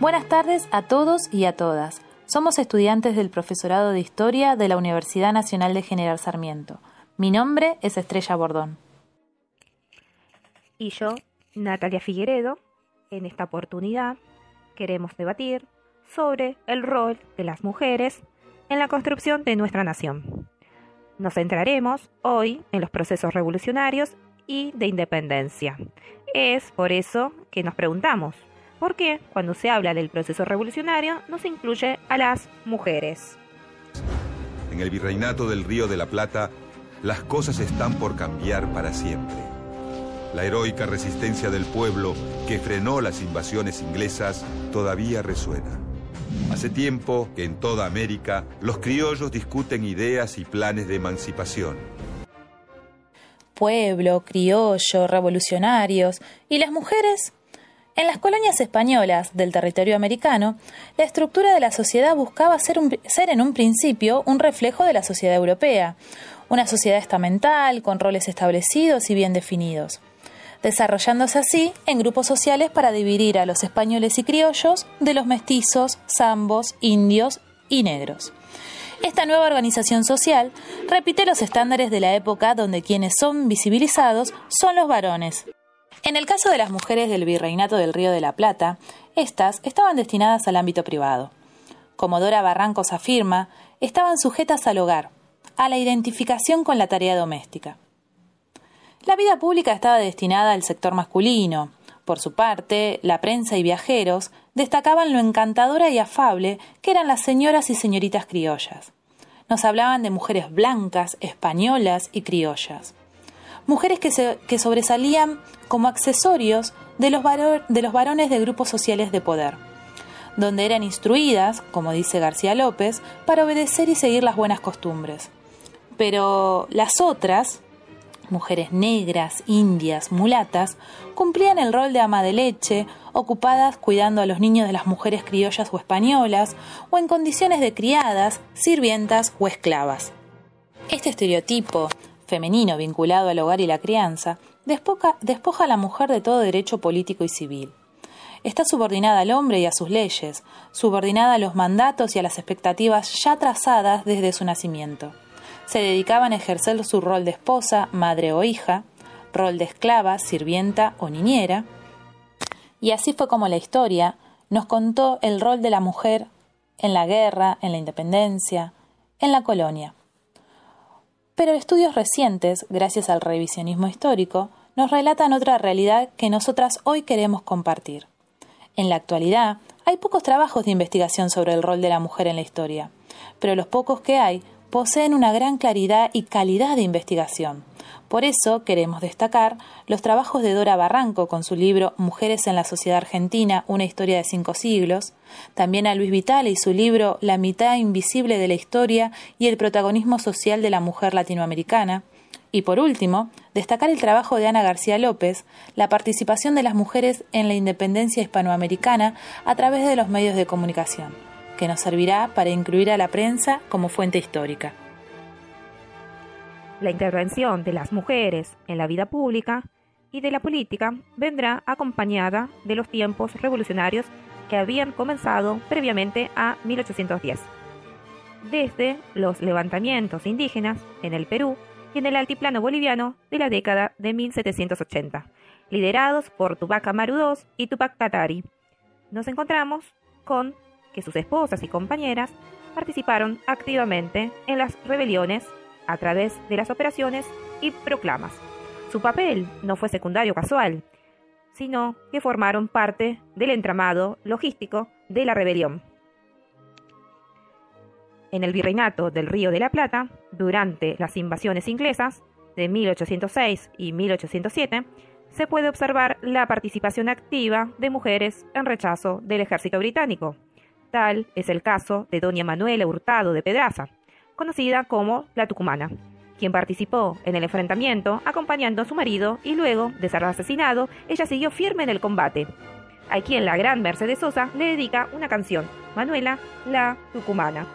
Buenas tardes a todos y a todas. Somos estudiantes del Profesorado de Historia de la Universidad Nacional de General Sarmiento. Mi nombre es Estrella Bordón. Y yo, Natalia Figueredo, en esta oportunidad queremos debatir sobre el rol de las mujeres en la construcción de nuestra nación. Nos centraremos hoy en los procesos revolucionarios y de independencia. Es por eso que nos preguntamos, ¿por qué cuando se habla del proceso revolucionario no se incluye a las mujeres? En el virreinato del Río de la Plata, las cosas están por cambiar para siempre. La heroica resistencia del pueblo que frenó las invasiones inglesas todavía resuena. Hace tiempo que en toda América los criollos discuten ideas y planes de emancipación. Pueblo, criollo, revolucionarios y las mujeres. En las colonias españolas del territorio americano, la estructura de la sociedad buscaba ser, en un principio un reflejo de la sociedad europea, una sociedad estamental, con roles establecidos y bien definidos desarrollándose así en grupos sociales para dividir a los españoles y criollos de los mestizos, zambos, indios y negros. Esta nueva organización social repite los estándares de la época donde quienes son visibilizados son los varones. En el caso de las mujeres del virreinato del Río de la Plata, estas estaban destinadas al ámbito privado. Como Dora Barrancos afirma, estaban sujetas al hogar, a la identificación con la tarea doméstica. La vida pública estaba destinada al sector masculino. Por su parte, la prensa y viajeros destacaban lo encantadora y afable que eran las señoras y señoritas criollas. Nos hablaban de mujeres blancas, españolas y criollas. Mujeres que, sobresalían como accesorios de los, de los varones de grupos sociales de poder, donde eran instruidas, como dice García López, para obedecer y seguir las buenas costumbres. Pero las otras, mujeres negras, indias, mulatas, cumplían el rol de ama de leche, ocupadas cuidando a los niños de las mujeres criollas o españolas, o en condiciones de criadas, sirvientas o esclavas. Este estereotipo, femenino vinculado al hogar y la crianza, despoja, a la mujer de todo derecho político y civil. Está subordinada al hombre y a sus leyes, subordinada a los mandatos y a las expectativas ya trazadas desde su nacimiento se dedicaban a ejercer su rol de esposa, madre o hija, rol de esclava, sirvienta o niñera. Y así fue como la historia nos contó el rol de la mujer en la guerra, en la independencia, en la colonia. Pero estudios recientes, gracias al revisionismo histórico, nos relatan otra realidad que nosotras hoy queremos compartir. En la actualidad, hay pocos trabajos de investigación sobre el rol de la mujer en la historia, pero los pocos que hay poseen una gran claridad y calidad de investigación. Por eso queremos destacar los trabajos de Dora Barranco con su libro Mujeres en la Sociedad Argentina, una historia de cinco siglos, también a Luis Vitale y su libro La mitad invisible de la historia y el protagonismo social de la mujer latinoamericana, y por último, destacar el trabajo de Ana García López, la participación de las mujeres en la independencia hispanoamericana a través de los medios de comunicación que nos servirá para incluir a la prensa como fuente histórica. La intervención de las mujeres en la vida pública y de la política vendrá acompañada de los tiempos revolucionarios que habían comenzado previamente a 1810. Desde los levantamientos indígenas en el Perú y en el altiplano boliviano de la década de 1780, liderados por Tupac Amaru II y Tupac Katari. Nos encontramos con que sus esposas y compañeras participaron activamente en las rebeliones a través de las operaciones y proclamas. Su papel no fue secundario casual, sino que formaron parte del entramado logístico de la rebelión. En el virreinato del Río de la Plata, durante las invasiones inglesas de 1806 y 1807, se puede observar la participación activa de mujeres en rechazo del ejército británico. Tal es el caso de doña Manuela Hurtado de Pedraza, conocida como la Tucumana, quien participó en el enfrentamiento acompañando a su marido y luego de ser asesinado, ella siguió firme en el combate. A quien la gran Mercedes Sosa le dedica una canción, Manuela la Tucumana.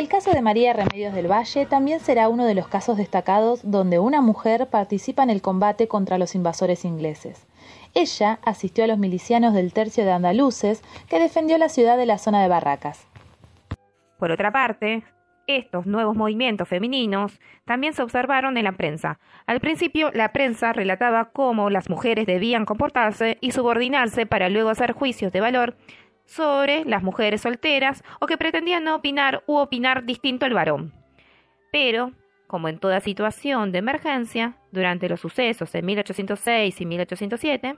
El caso de María Remedios del Valle también será uno de los casos destacados donde una mujer participa en el combate contra los invasores ingleses. Ella asistió a los milicianos del tercio de andaluces que defendió la ciudad de la zona de Barracas. Por otra parte, estos nuevos movimientos femeninos también se observaron en la prensa. Al principio, la prensa relataba cómo las mujeres debían comportarse y subordinarse para luego hacer juicios de valor sobre las mujeres solteras o que pretendían no opinar u opinar distinto al varón. Pero, como en toda situación de emergencia, durante los sucesos de 1806 y 1807,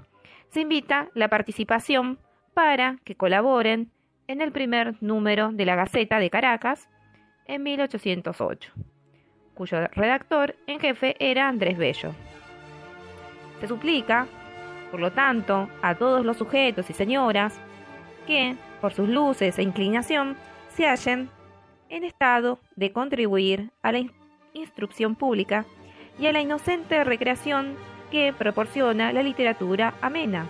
se invita la participación para que colaboren en el primer número de la Gaceta de Caracas en 1808, cuyo redactor en jefe era Andrés Bello. Se suplica, por lo tanto, a todos los sujetos y señoras que, por sus luces e inclinación, se hallen en estado de contribuir a la instrucción pública y a la inocente recreación que proporciona la literatura amena.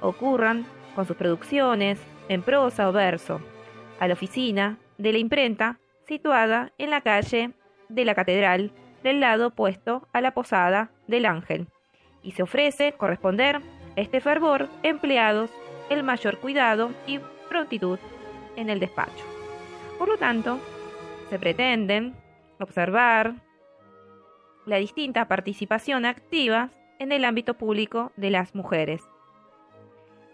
Ocurran con sus producciones en prosa o verso, a la oficina de la imprenta situada en la calle de la Catedral del lado opuesto a la Posada del Ángel, y se ofrece corresponder este fervor empleados el mayor cuidado y prontitud en el despacho. Por lo tanto, se pretenden observar la distinta participación activa en el ámbito público de las mujeres.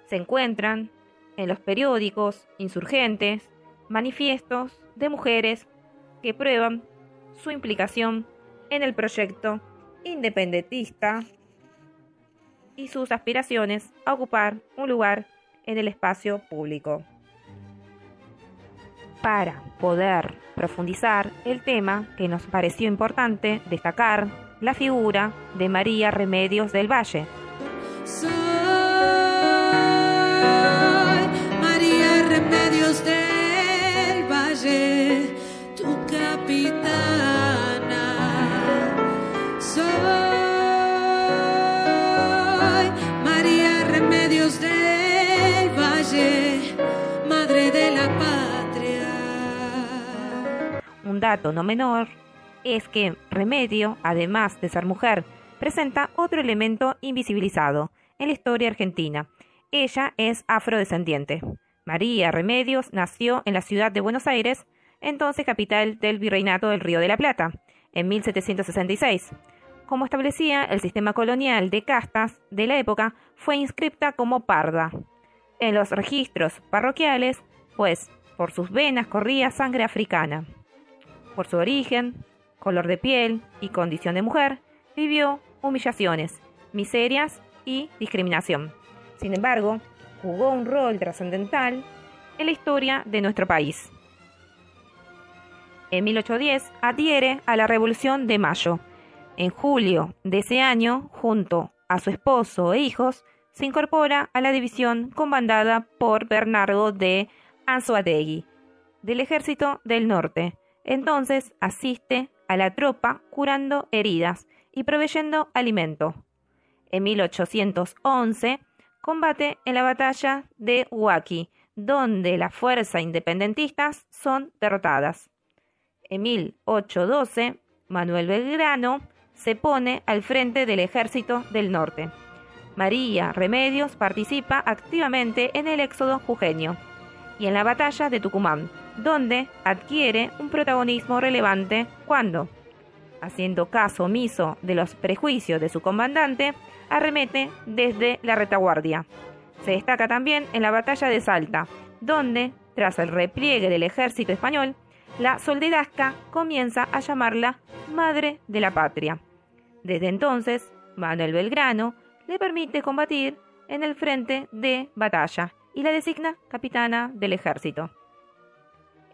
Se encuentran en los periódicos insurgentes manifiestos de mujeres que prueban su implicación en el proyecto independentista y sus aspiraciones a ocupar un lugar en el espacio público. Para poder profundizar el tema que nos pareció importante destacar la figura de María Remedios del Valle. Dato no menor es que Remedio, además de ser mujer, presenta otro elemento invisibilizado en la historia argentina. Ella es afrodescendiente. María Remedios nació en la ciudad de Buenos Aires, entonces capital del Virreinato del Río de la Plata, en 1766. Como establecía el sistema colonial de castas de la época, fue inscripta como parda. En los registros parroquiales, pues por sus venas corría sangre africana. Por su origen, color de piel y condición de mujer, vivió humillaciones, miserias y discriminación. Sin embargo, jugó un rol trascendental en la historia de nuestro país. En 1810 adhiere a la Revolución de Mayo. En julio de ese año, junto a su esposo e hijos, se incorpora a la división comandada por Bernardo de Anzoátegui, del Ejército del Norte. Entonces asiste a la tropa curando heridas y proveyendo alimento. En 1811 combate en la batalla de Huaki, donde las fuerzas independentistas son derrotadas. En 1812, Manuel Belgrano se pone al frente del ejército del norte. María Remedios participa activamente en el éxodo jujeño y en la batalla de Tucumán, donde adquiere un protagonismo relevante cuando, haciendo caso omiso de los prejuicios de su comandante, arremete desde la retaguardia. Se destaca también en la batalla de Salta, donde, tras el repliegue del ejército español, la soldedasca comienza a llamarla Madre de la Patria. Desde entonces, Manuel Belgrano le permite combatir en el frente de batalla y la designa capitana del ejército.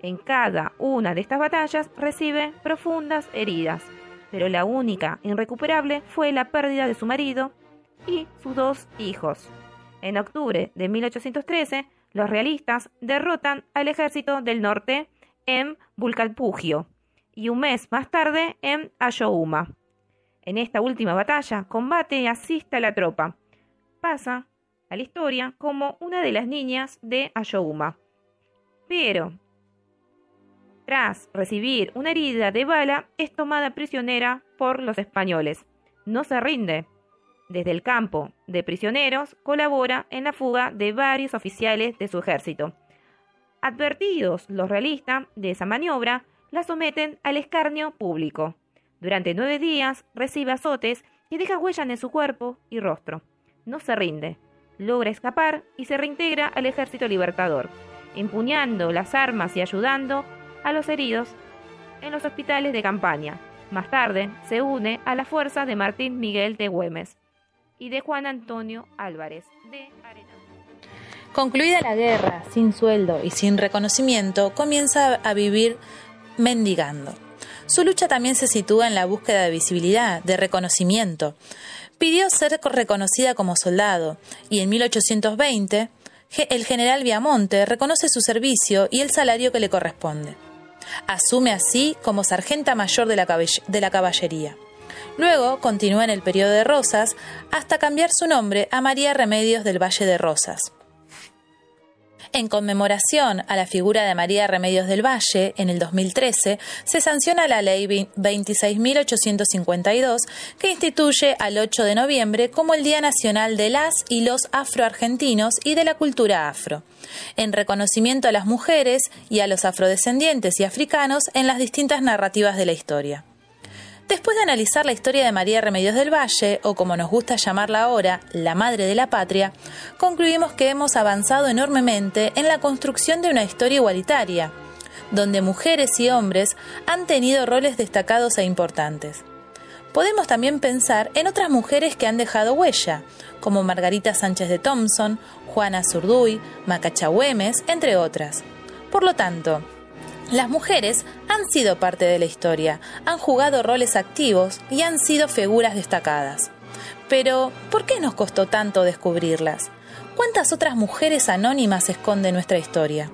En cada una de estas batallas recibe profundas heridas, pero la única irrecuperable fue la pérdida de su marido y sus dos hijos. En octubre de 1813, los realistas derrotan al ejército del norte en Vulcalpugio y un mes más tarde en Ayohuma. En esta última batalla combate y asiste a la tropa. Pasa a la historia como una de las niñas de Ayohuma. Pero Tras recibir una herida de bala, es tomada prisionera por los españoles. No se rinde. Desde el campo de prisioneros colabora en la fuga de varios oficiales de su ejército. Advertidos los realistas de esa maniobra, la someten al escarnio público. Durante nueve días recibe azotes y deja huellas en su cuerpo y rostro. No se rinde, logra escapar y se reintegra al ejército libertador, empuñando las armas y ayudando a los heridos en los hospitales de campaña. Más tarde se une a la fuerza de Martín Miguel de Güemes y de Juan Antonio Álvarez de Arena. Concluida la guerra, sin sueldo y sin reconocimiento, comienza a vivir mendigando. Su lucha también se sitúa en la búsqueda de visibilidad, de reconocimiento. Pidió ser reconocida como soldado y en 1820 el general Viamonte reconoce su servicio y el salario que le corresponde. Asume así como sargenta mayor de la, caballería. Luego continúa en el periodo de Rosas hasta cambiar su nombre a María Remedios del Valle de Rosas. En conmemoración a la figura de María Remedios del Valle, en el 2013 se sanciona la Ley 26.852 que instituye al 8 de noviembre como el Día Nacional de las y los afroargentinos y de la cultura afro, en reconocimiento a las mujeres y a los afrodescendientes y africanos en las distintas narrativas de la historia. Después de analizar la historia de María Remedios del Valle, o como nos gusta llamarla ahora, la Madre de la Patria, concluimos que hemos avanzado enormemente en la construcción de una historia igualitaria, donde mujeres y hombres han tenido roles destacados e importantes. Podemos también pensar en otras mujeres que han dejado huella, como Margarita Sánchez de Thompson, Juana Zurduy, Macacha Güemes, entre otras. Por lo tanto, las mujeres han sido parte de la historia, han jugado roles activos y han sido figuras destacadas. Pero, ¿por qué nos costó tanto descubrirlas? ¿Cuántas otras mujeres anónimas esconde nuestra historia?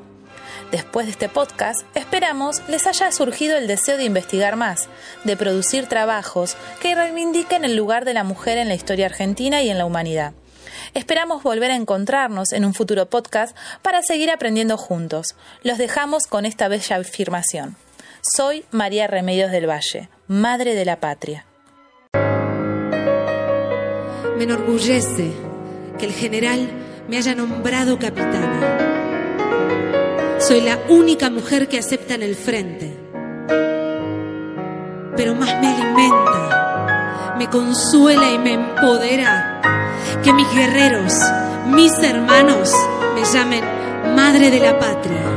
Después de este podcast, esperamos les haya surgido el deseo de investigar más, de producir trabajos que reivindiquen el lugar de la mujer en la historia argentina y en la humanidad. Esperamos volver a encontrarnos en un futuro podcast para seguir aprendiendo juntos. Los dejamos con esta bella afirmación. Soy María Remedios del Valle, Madre de la Patria. Me enorgullece que el general me haya nombrado capitana. Soy la única mujer que acepta en el frente. Pero más me alimenta, me consuela y me empodera que mis guerreros, mis hermanos, me llamen Madre de la Patria.